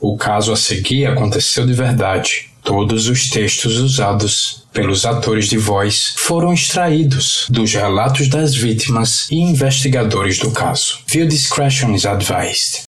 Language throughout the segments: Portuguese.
O caso a seguir aconteceu de verdade. Todos os textos usados pelos atores de voz foram extraídos dos relatos das vítimas e investigadores do caso. View discretion is advised.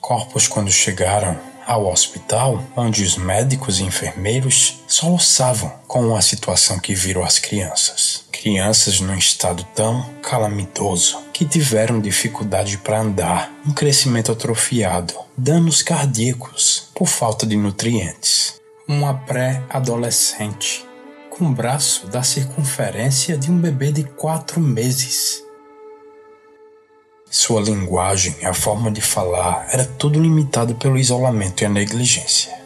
Corpos, quando chegaram ao hospital, onde os médicos e enfermeiros soluçavam com a situação que viram as crianças. Crianças num estado tão calamitoso que tiveram dificuldade para andar, um crescimento atrofiado, danos cardíacos por falta de nutrientes. Uma pré-adolescente com o braço da circunferência de um bebê de quatro meses sua linguagem, a forma de falar, era tudo limitado pelo isolamento e a negligência.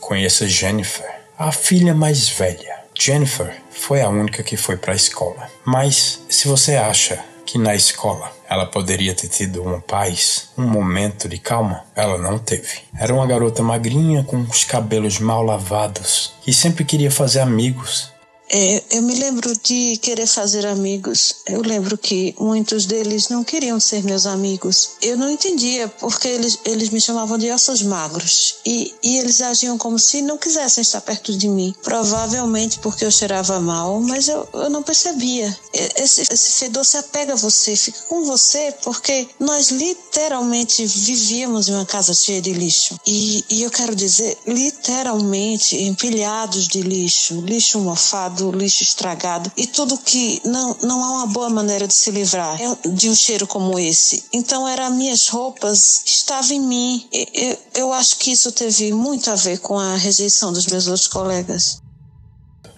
Conheça Jennifer, a filha mais velha. Jennifer foi a única que foi para a escola. Mas se você acha que na escola ela poderia ter tido uma paz, um momento de calma, ela não teve. Era uma garota magrinha com os cabelos mal lavados, que sempre queria fazer amigos é, eu me lembro de querer fazer amigos. Eu lembro que muitos deles não queriam ser meus amigos. Eu não entendia porque eles, eles me chamavam de ossos magros e, e eles agiam como se não quisessem estar perto de mim. Provavelmente porque eu cheirava mal, mas eu, eu não percebia. Esse, esse fedor se apega a você, fica com você porque nós literalmente vivíamos em uma casa cheia de lixo. E, e eu quero dizer, literalmente empilhados de lixo, lixo mofado do lixo estragado e tudo que não, não há uma boa maneira de se livrar é de um cheiro como esse. Então era minhas roupas, estava em mim. Eu, eu acho que isso teve muito a ver com a rejeição dos meus outros colegas.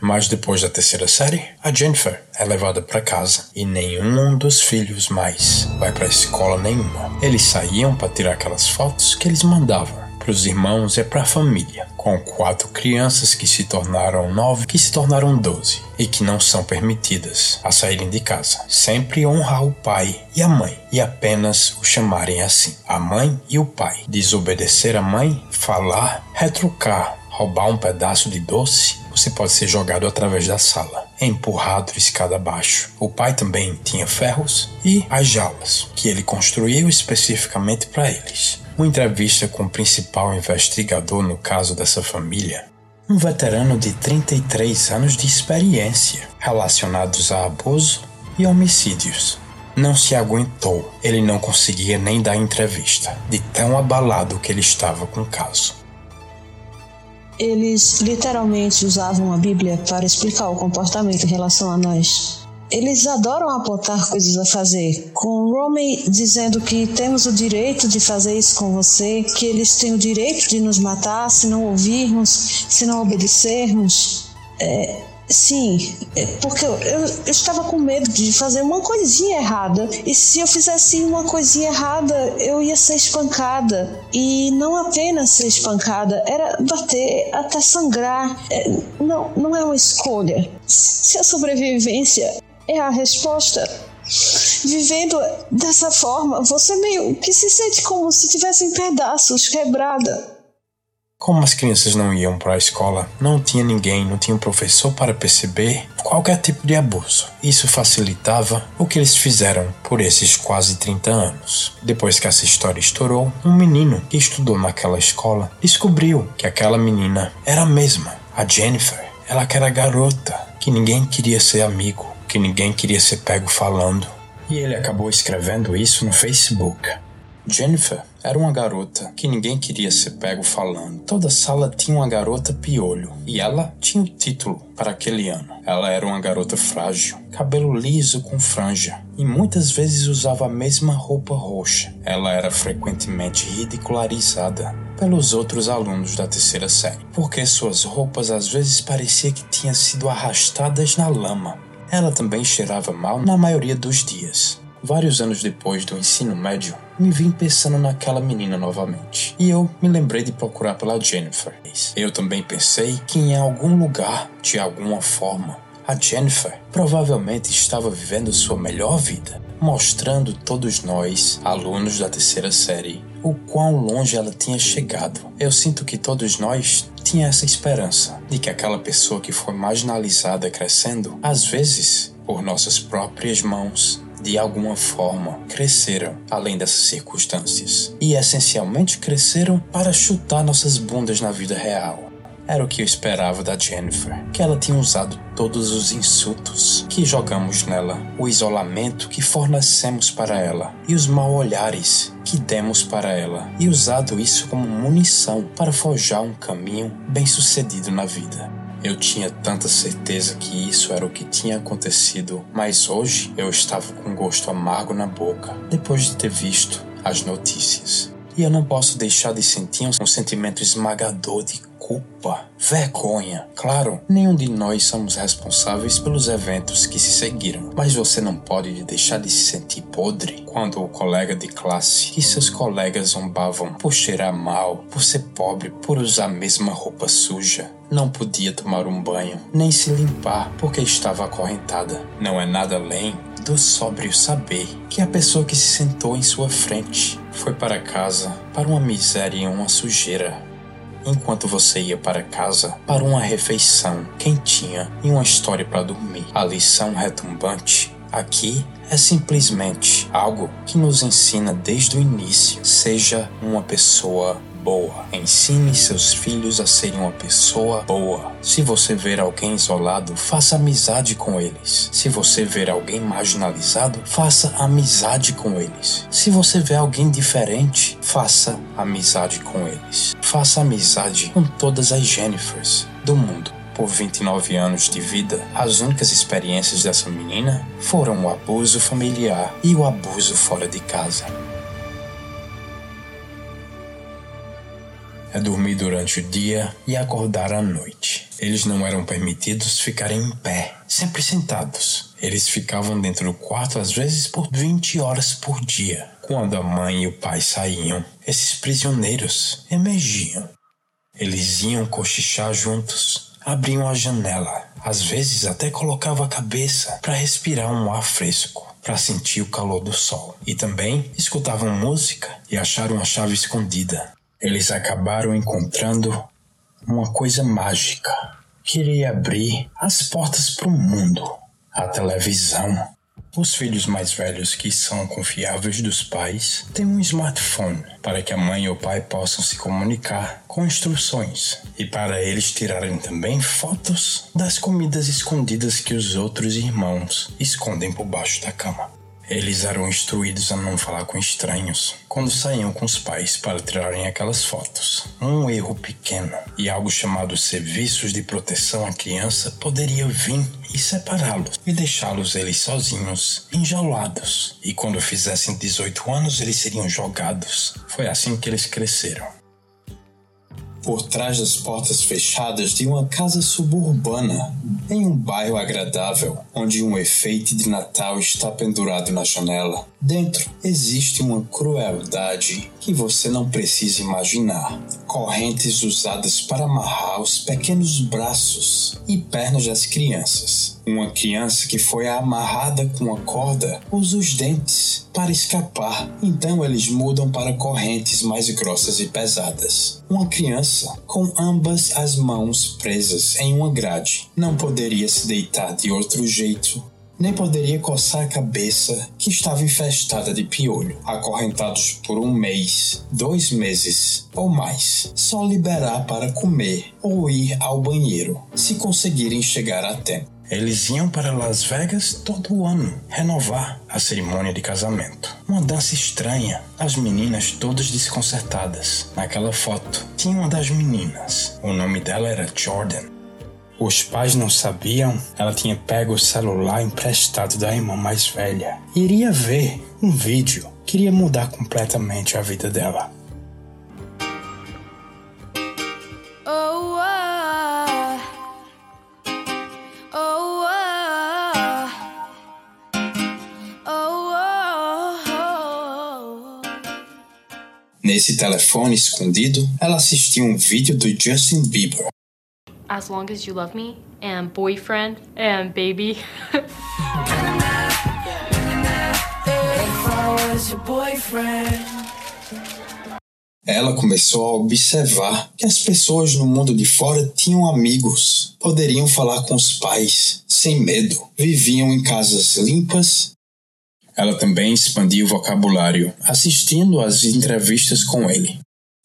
Mas depois da terceira série, a Jennifer é levada para casa e nenhum dos filhos mais vai para escola nenhuma. Eles saíam para tirar aquelas fotos que eles mandavam para os irmãos e para a família, com quatro crianças que se tornaram nove, que se tornaram doze e que não são permitidas a saírem de casa. Sempre honrar o pai e a mãe e apenas o chamarem assim. A mãe e o pai. Desobedecer a mãe, falar, retrucar, roubar um pedaço de doce, você pode ser jogado através da sala, empurrado escada abaixo. O pai também tinha ferros e as jaulas, que ele construiu especificamente para eles uma entrevista com o principal investigador no caso dessa família, um veterano de 33 anos de experiência relacionados a abuso e homicídios. Não se aguentou, ele não conseguia nem dar entrevista, de tão abalado que ele estava com o caso. Eles literalmente usavam a Bíblia para explicar o comportamento em relação a nós. Eles adoram apontar coisas a fazer. Com Romy dizendo que temos o direito de fazer isso com você, que eles têm o direito de nos matar se não ouvirmos, se não obedecermos. É, Sim, é, porque eu, eu, eu, estava com medo de fazer uma coisinha errada. E se eu fizesse uma coisinha errada, eu ia ser espancada. E não apenas ser espancada, era bater até sangrar. É, não, não é uma escolha. Se a sobrevivência é a resposta. Vivendo dessa forma, você meio que se sente como se tivesse em pedaços, quebrada. Como as crianças não iam para a escola, não tinha ninguém, não tinha um professor para perceber qualquer tipo de abuso. Isso facilitava o que eles fizeram por esses quase 30 anos. Depois que essa história estourou, um menino que estudou naquela escola descobriu que aquela menina era a mesma, a Jennifer. Ela que era garota, que ninguém queria ser amigo, que ninguém queria ser pego falando. E ele acabou escrevendo isso no Facebook. Jennifer era uma garota que ninguém queria ser pego falando. Toda sala tinha uma garota piolho e ela tinha o título para aquele ano. Ela era uma garota frágil, cabelo liso com franja e muitas vezes usava a mesma roupa roxa. Ela era frequentemente ridicularizada pelos outros alunos da terceira série, porque suas roupas às vezes parecia que tinham sido arrastadas na lama ela também cheirava mal na maioria dos dias. Vários anos depois do ensino médio, me vi pensando naquela menina novamente. E eu me lembrei de procurar pela Jennifer. Eu também pensei que em algum lugar, de alguma forma, a Jennifer provavelmente estava vivendo sua melhor vida, mostrando todos nós, alunos da terceira série, o quão longe ela tinha chegado. Eu sinto que todos nós tinha essa esperança de que aquela pessoa que foi marginalizada crescendo, às vezes por nossas próprias mãos, de alguma forma, cresceram além dessas circunstâncias. E essencialmente cresceram para chutar nossas bundas na vida real. Era o que eu esperava da Jennifer, que ela tinha usado todos os insultos que jogamos nela, o isolamento que fornecemos para ela e os mal olhares que demos para ela, e usado isso como munição para forjar um caminho bem-sucedido na vida. Eu tinha tanta certeza que isso era o que tinha acontecido, mas hoje eu estava com um gosto amargo na boca depois de ter visto as notícias. E eu não posso deixar de sentir um sentimento esmagador de culpa, vergonha. Claro, nenhum de nós somos responsáveis pelos eventos que se seguiram, mas você não pode deixar de se sentir podre quando o colega de classe e seus colegas zombavam por cheirar mal, por ser pobre, por usar a mesma roupa suja. Não podia tomar um banho, nem se limpar porque estava acorrentada. Não é nada além do sóbrio saber que a pessoa que se sentou em sua frente foi para casa para uma miséria e uma sujeira enquanto você ia para casa para uma refeição quentinha e uma história para dormir. A lição retumbante aqui é simplesmente algo que nos ensina desde o início: seja uma pessoa boa. Ensine seus filhos a serem uma pessoa boa. Se você ver alguém isolado, faça amizade com eles. Se você ver alguém marginalizado, faça amizade com eles. Se você ver alguém diferente, faça amizade com eles. Faça amizade com todas as Jennifers do mundo por 29 anos de vida, as únicas experiências dessa menina foram o abuso familiar e o abuso fora de casa. É dormir durante o dia e acordar à noite. Eles não eram permitidos ficarem em pé, sempre sentados. Eles ficavam dentro do quarto às vezes por 20 horas por dia. Quando a mãe e o pai saíam, esses prisioneiros emergiam. Eles iam cochichar juntos, abriam a janela, às vezes até colocavam a cabeça para respirar um ar fresco para sentir o calor do sol. E também escutavam música e acharam a chave escondida eles acabaram encontrando uma coisa mágica que iria abrir as portas para o mundo a televisão. Os filhos mais velhos que são confiáveis dos pais têm um smartphone para que a mãe e o pai possam se comunicar com instruções e para eles tirarem também fotos das comidas escondidas que os outros irmãos escondem por baixo da cama. Eles eram instruídos a não falar com estranhos quando saíam com os pais para tirarem aquelas fotos. Um erro pequeno e algo chamado serviços de proteção à criança poderia vir e separá-los e deixá-los eles sozinhos, enjaulados. E quando fizessem 18 anos, eles seriam jogados. Foi assim que eles cresceram por trás das portas fechadas de uma casa suburbana, em um bairro agradável, onde um efeito de Natal está pendurado na janela. Dentro existe uma crueldade que você não precisa imaginar. Correntes usadas para amarrar os pequenos braços e pernas das crianças. Uma criança que foi amarrada com uma corda usa os dentes para escapar, então eles mudam para correntes mais grossas e pesadas. Uma criança com ambas as mãos presas em uma grade não poderia se deitar de outro jeito nem poderia coçar a cabeça que estava infestada de piolho, acorrentados por um mês, dois meses ou mais, só liberar para comer ou ir ao banheiro, se conseguirem chegar a tempo. Eles iam para Las Vegas todo ano renovar a cerimônia de casamento. Uma dança estranha, as meninas todas desconcertadas. Naquela foto tinha uma das meninas. O nome dela era Jordan. Os pais não sabiam, ela tinha pego o celular emprestado da irmã mais velha. Iria ver um vídeo, queria mudar completamente a vida dela. Nesse telefone escondido, ela assistiu um vídeo do Justin Bieber. As long as you love me, and boyfriend, and baby. Ela começou a observar que as pessoas no mundo de fora tinham amigos, poderiam falar com os pais, sem medo, viviam em casas limpas. Ela também expandia o vocabulário, assistindo às entrevistas com ele.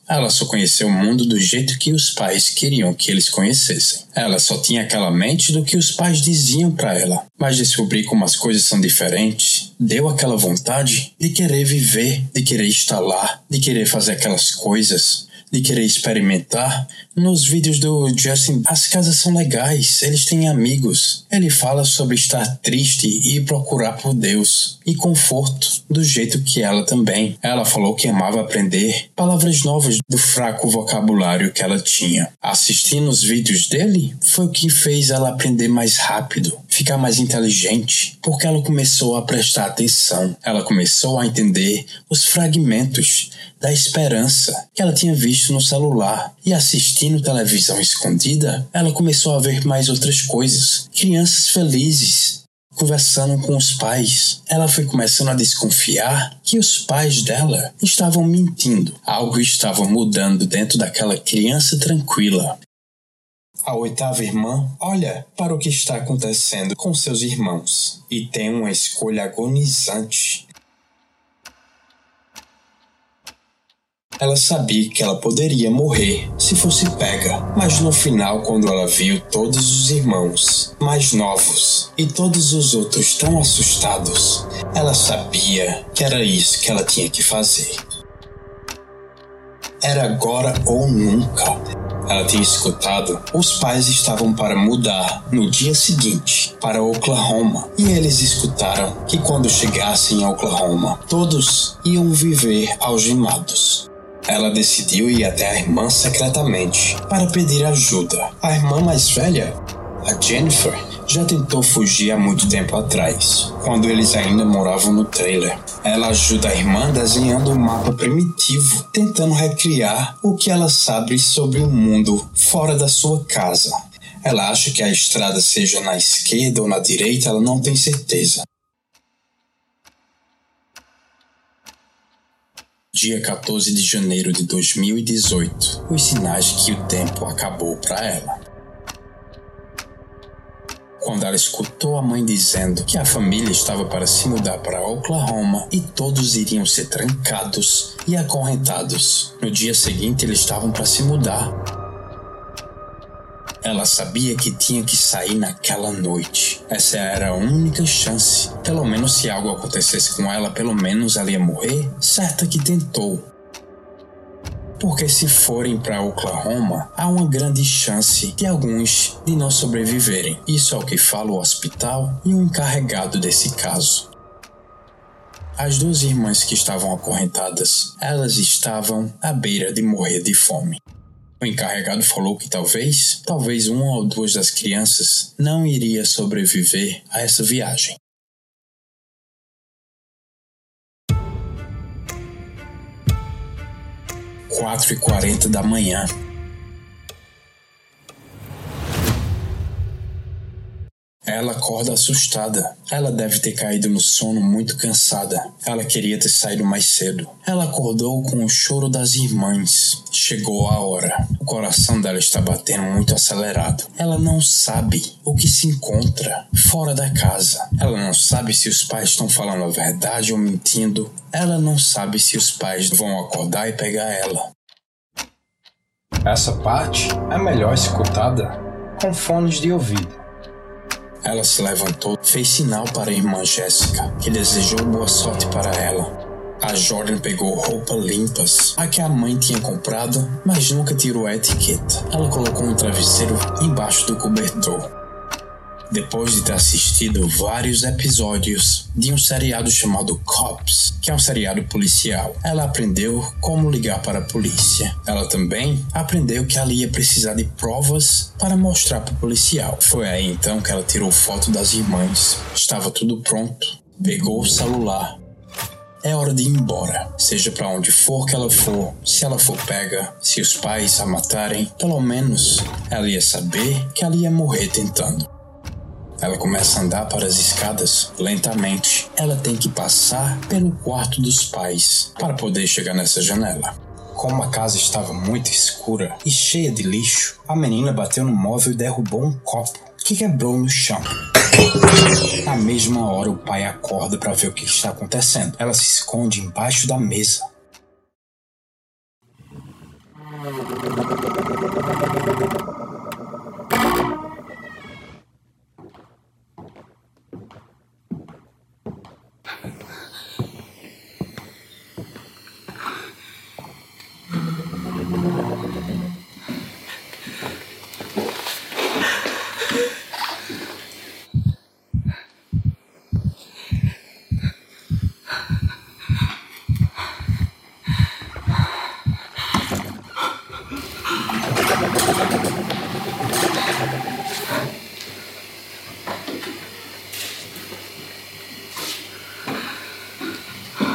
Ela só conheceu o mundo do jeito que os pais queriam que eles conhecessem. Ela só tinha aquela mente do que os pais diziam para ela. Mas descobrir como as coisas são diferentes deu aquela vontade de querer viver, de querer estar lá, de querer fazer aquelas coisas de querer experimentar. Nos vídeos do Justin, as casas são legais, eles têm amigos. Ele fala sobre estar triste e procurar por Deus e conforto, do jeito que ela também. Ela falou que amava aprender palavras novas do fraco vocabulário que ela tinha. Assistindo os vídeos dele foi o que fez ela aprender mais rápido, ficar mais inteligente, porque ela começou a prestar atenção. Ela começou a entender os fragmentos da esperança que ela tinha visto no celular e assistindo televisão escondida, ela começou a ver mais outras coisas. Crianças felizes, conversando com os pais, ela foi começando a desconfiar que os pais dela estavam mentindo. Algo estava mudando dentro daquela criança tranquila. A oitava irmã olha para o que está acontecendo com seus irmãos e tem uma escolha agonizante Ela sabia que ela poderia morrer se fosse pega, mas no final, quando ela viu todos os irmãos mais novos e todos os outros tão assustados, ela sabia que era isso que ela tinha que fazer. Era agora ou nunca. Ela tinha escutado, os pais estavam para mudar no dia seguinte para Oklahoma e eles escutaram que quando chegassem a Oklahoma, todos iam viver algemados. Ela decidiu ir até a irmã secretamente para pedir ajuda. A irmã mais velha, a Jennifer, já tentou fugir há muito tempo atrás, quando eles ainda moravam no trailer. Ela ajuda a irmã desenhando um mapa primitivo, tentando recriar o que ela sabe sobre o mundo fora da sua casa. Ela acha que a estrada seja na esquerda ou na direita, ela não tem certeza. dia 14 de janeiro de 2018, os sinais que o tempo acabou para ela. Quando ela escutou a mãe dizendo que a família estava para se mudar para Oklahoma e todos iriam ser trancados e acorrentados. No dia seguinte, eles estavam para se mudar ela sabia que tinha que sair naquela noite. Essa era a única chance. Pelo menos se algo acontecesse com ela, pelo menos ela ia morrer. Certa que tentou. Porque se forem para Oklahoma, há uma grande chance de alguns de não sobreviverem. Isso é o que fala o hospital e o encarregado desse caso. As duas irmãs que estavam acorrentadas, elas estavam à beira de morrer de fome. O encarregado falou que talvez, talvez uma ou duas das crianças não iria sobreviver a essa viagem. Quatro e quarenta da manhã. Ela acorda assustada. Ela deve ter caído no sono muito cansada. Ela queria ter saído mais cedo. Ela acordou com o choro das irmãs. Chegou a hora. O coração dela está batendo muito acelerado. Ela não sabe o que se encontra fora da casa. Ela não sabe se os pais estão falando a verdade ou mentindo. Ela não sabe se os pais vão acordar e pegar ela. Essa parte é melhor escutada com fones de ouvido. Ela se levantou, fez sinal para a irmã Jéssica, que desejou boa sorte para ela. A Jordan pegou roupas limpas, a que a mãe tinha comprado, mas nunca tirou a etiqueta. Ela colocou um travesseiro embaixo do cobertor. Depois de ter assistido vários episódios de um seriado chamado Cops, que é um seriado policial, ela aprendeu como ligar para a polícia. Ela também aprendeu que ela ia precisar de provas para mostrar para o policial. Foi aí então que ela tirou foto das irmãs. Estava tudo pronto. Pegou o celular É hora de ir embora, seja para onde for que ela for. Se ela for pega, se os pais a matarem, pelo menos ela ia saber que ela ia morrer tentando. Ela começa a andar para as escadas lentamente. Ela tem que passar pelo quarto dos pais para poder chegar nessa janela. Como a casa estava muito escura e cheia de lixo, a menina bateu no móvel e derrubou um copo que quebrou no chão. Na mesma hora, o pai acorda para ver o que está acontecendo. Ela se esconde embaixo da mesa.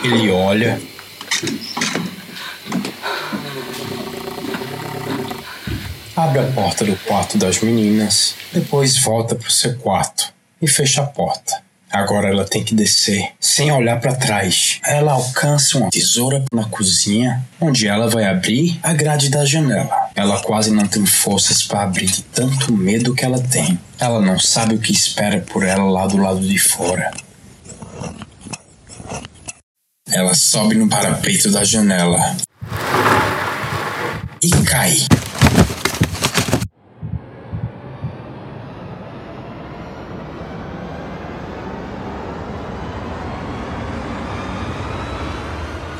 Ele olha. Abre a porta do quarto das meninas, depois volta para o seu quarto e fecha a porta. Agora ela tem que descer sem olhar para trás. Ela alcança uma tesoura na cozinha, onde ela vai abrir a grade da janela. Ela quase não tem forças para abrir de tanto medo que ela tem. Ela não sabe o que espera por ela lá do lado de fora. Ela sobe no parapeito da janela e cai.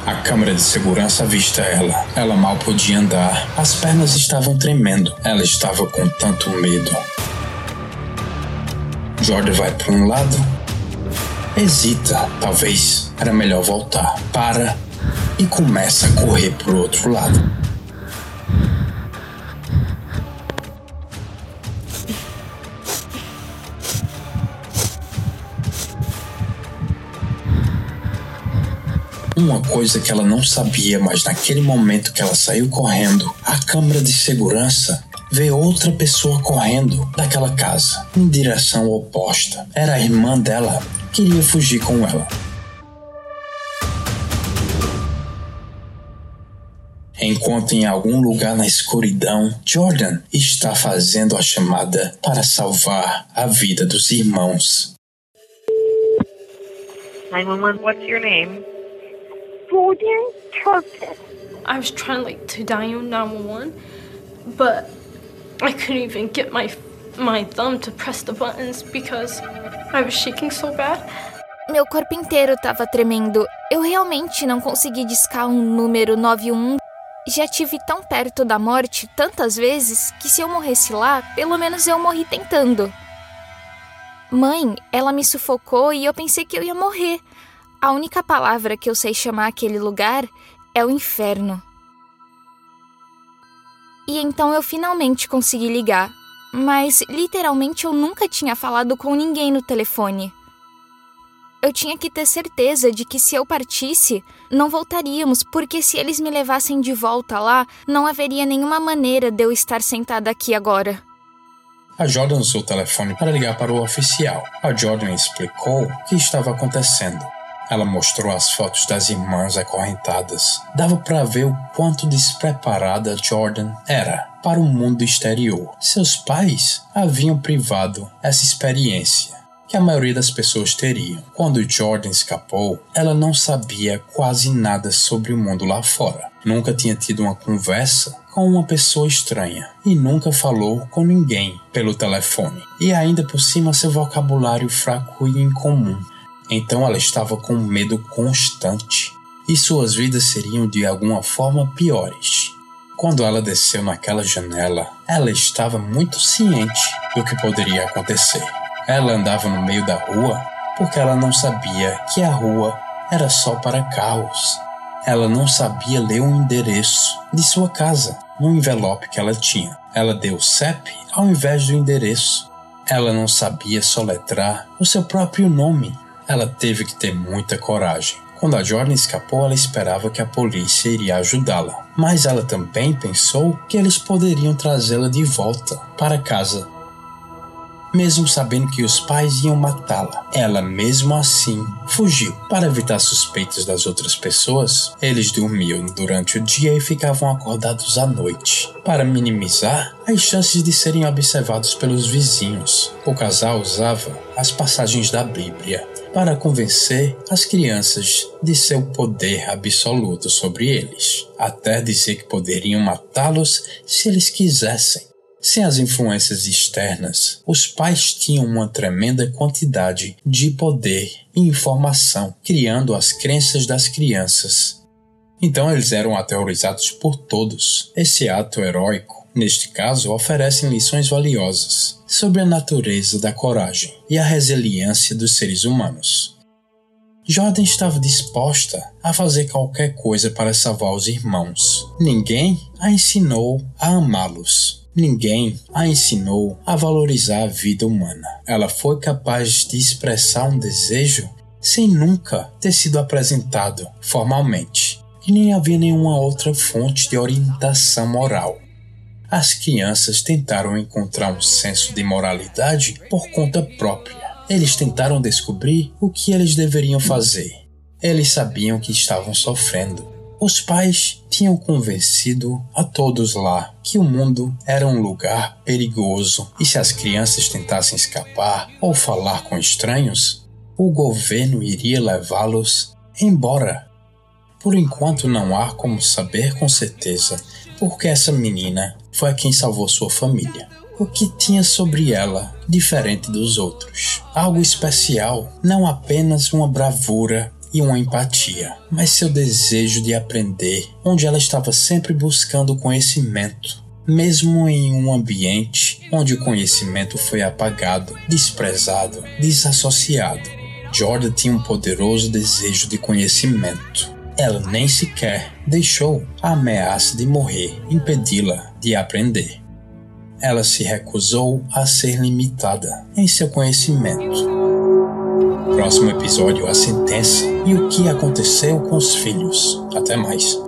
A câmera de segurança avista ela. Ela mal podia andar. As pernas estavam tremendo. Ela estava com tanto medo. Jordan vai para um lado, hesita, talvez era melhor voltar. Para e começa a correr para o outro lado. Uma coisa que ela não sabia, mas naquele momento que ela saiu correndo, a câmera de segurança vê outra pessoa correndo daquela casa, em direção oposta. Era a irmã dela, queria fugir com ela. Enquanto em algum lugar na escuridão, Jordan está fazendo a chamada para salvar a vida dos irmãos. 911, what's your name? Jordan Turpin. I was trying like to dial 911, but I couldn't even get my my thumb to press the buttons because I was shaking so bad. Meu corpo inteiro estava tremendo. Eu realmente não consegui discar um número 91. Já tive tão perto da morte tantas vezes que se eu morresse lá, pelo menos eu morri tentando. Mãe, ela me sufocou e eu pensei que eu ia morrer. A única palavra que eu sei chamar aquele lugar é o inferno. E então eu finalmente consegui ligar, mas literalmente eu nunca tinha falado com ninguém no telefone. Eu tinha que ter certeza de que se eu partisse, não voltaríamos, porque se eles me levassem de volta lá, não haveria nenhuma maneira de eu estar sentada aqui agora. A Jordan usou o telefone para ligar para o oficial. A Jordan explicou o que estava acontecendo. Ela mostrou as fotos das irmãs acorrentadas. Dava para ver o quanto despreparada Jordan era para o mundo exterior. Seus pais haviam privado essa experiência que a maioria das pessoas teriam. Quando Jordan escapou, ela não sabia quase nada sobre o mundo lá fora. Nunca tinha tido uma conversa com uma pessoa estranha e nunca falou com ninguém pelo telefone. E ainda por cima seu vocabulário fraco e incomum. Então ela estava com medo constante e suas vidas seriam de alguma forma piores. Quando ela desceu naquela janela, ela estava muito ciente do que poderia acontecer. Ela andava no meio da rua porque ela não sabia que a rua era só para carros. Ela não sabia ler o endereço de sua casa no envelope que ela tinha. Ela deu CEP ao invés do endereço. Ela não sabia soletrar o seu próprio nome. Ela teve que ter muita coragem Quando a Jordan escapou, ela esperava que a polícia iria ajudá-la, mas ela também pensou que eles poderiam trazê-la de volta para casa mesmo sabendo que os pais iam matá-la. Ela, mesmo assim, fugiu. Para evitar suspeitas das outras pessoas, eles dormiam durante o dia e ficavam acordados à noite. Para minimizar as chances de serem observados pelos vizinhos, o casal usava as passagens da Bíblia para convencer as crianças de seu poder absoluto sobre eles, até dizer que poderiam matá-los se eles quisessem. Sem as influências externas, os pais tinham uma tremenda quantidade de poder e informação, criando as crenças das crianças. Então eles eram aterrorizados por todos. Esse ato heróico, neste caso, oferece lições valiosas sobre a natureza da coragem e a resiliência dos seres humanos. Jordan estava disposta a fazer qualquer coisa para salvar os irmãos. Ninguém a ensinou a amá-los Ninguém a ensinou a valorizar a vida humana. Ela foi capaz de expressar um desejo sem nunca ter sido apresentado formalmente, e nem havia nenhuma outra fonte de orientação moral. As crianças tentaram encontrar um senso de moralidade por conta própria. Eles tentaram descobrir o que eles deveriam fazer. Eles sabiam que estavam sofrendo, os pais tinham convencido a todos lá que o mundo era um lugar perigoso e se as crianças tentassem escapar ou falar com estranhos, o governo iria levá-los embora. Por enquanto não há como saber com certeza porque essa menina foi quem salvou sua família. O que tinha sobre ela diferente dos outros? Algo especial, não apenas uma bravura e uma empatia, mas seu desejo de aprender, onde ela estava sempre buscando conhecimento, mesmo em um ambiente onde o conhecimento foi apagado, desprezado, desassociado. Jordan tinha um poderoso desejo de conhecimento. Ela nem sequer deixou a ameaça de morrer impedi-la de aprender. Ela se recusou a ser limitada em seu conhecimento Próximo episódio: A Sentença e o que aconteceu com os filhos. Até mais.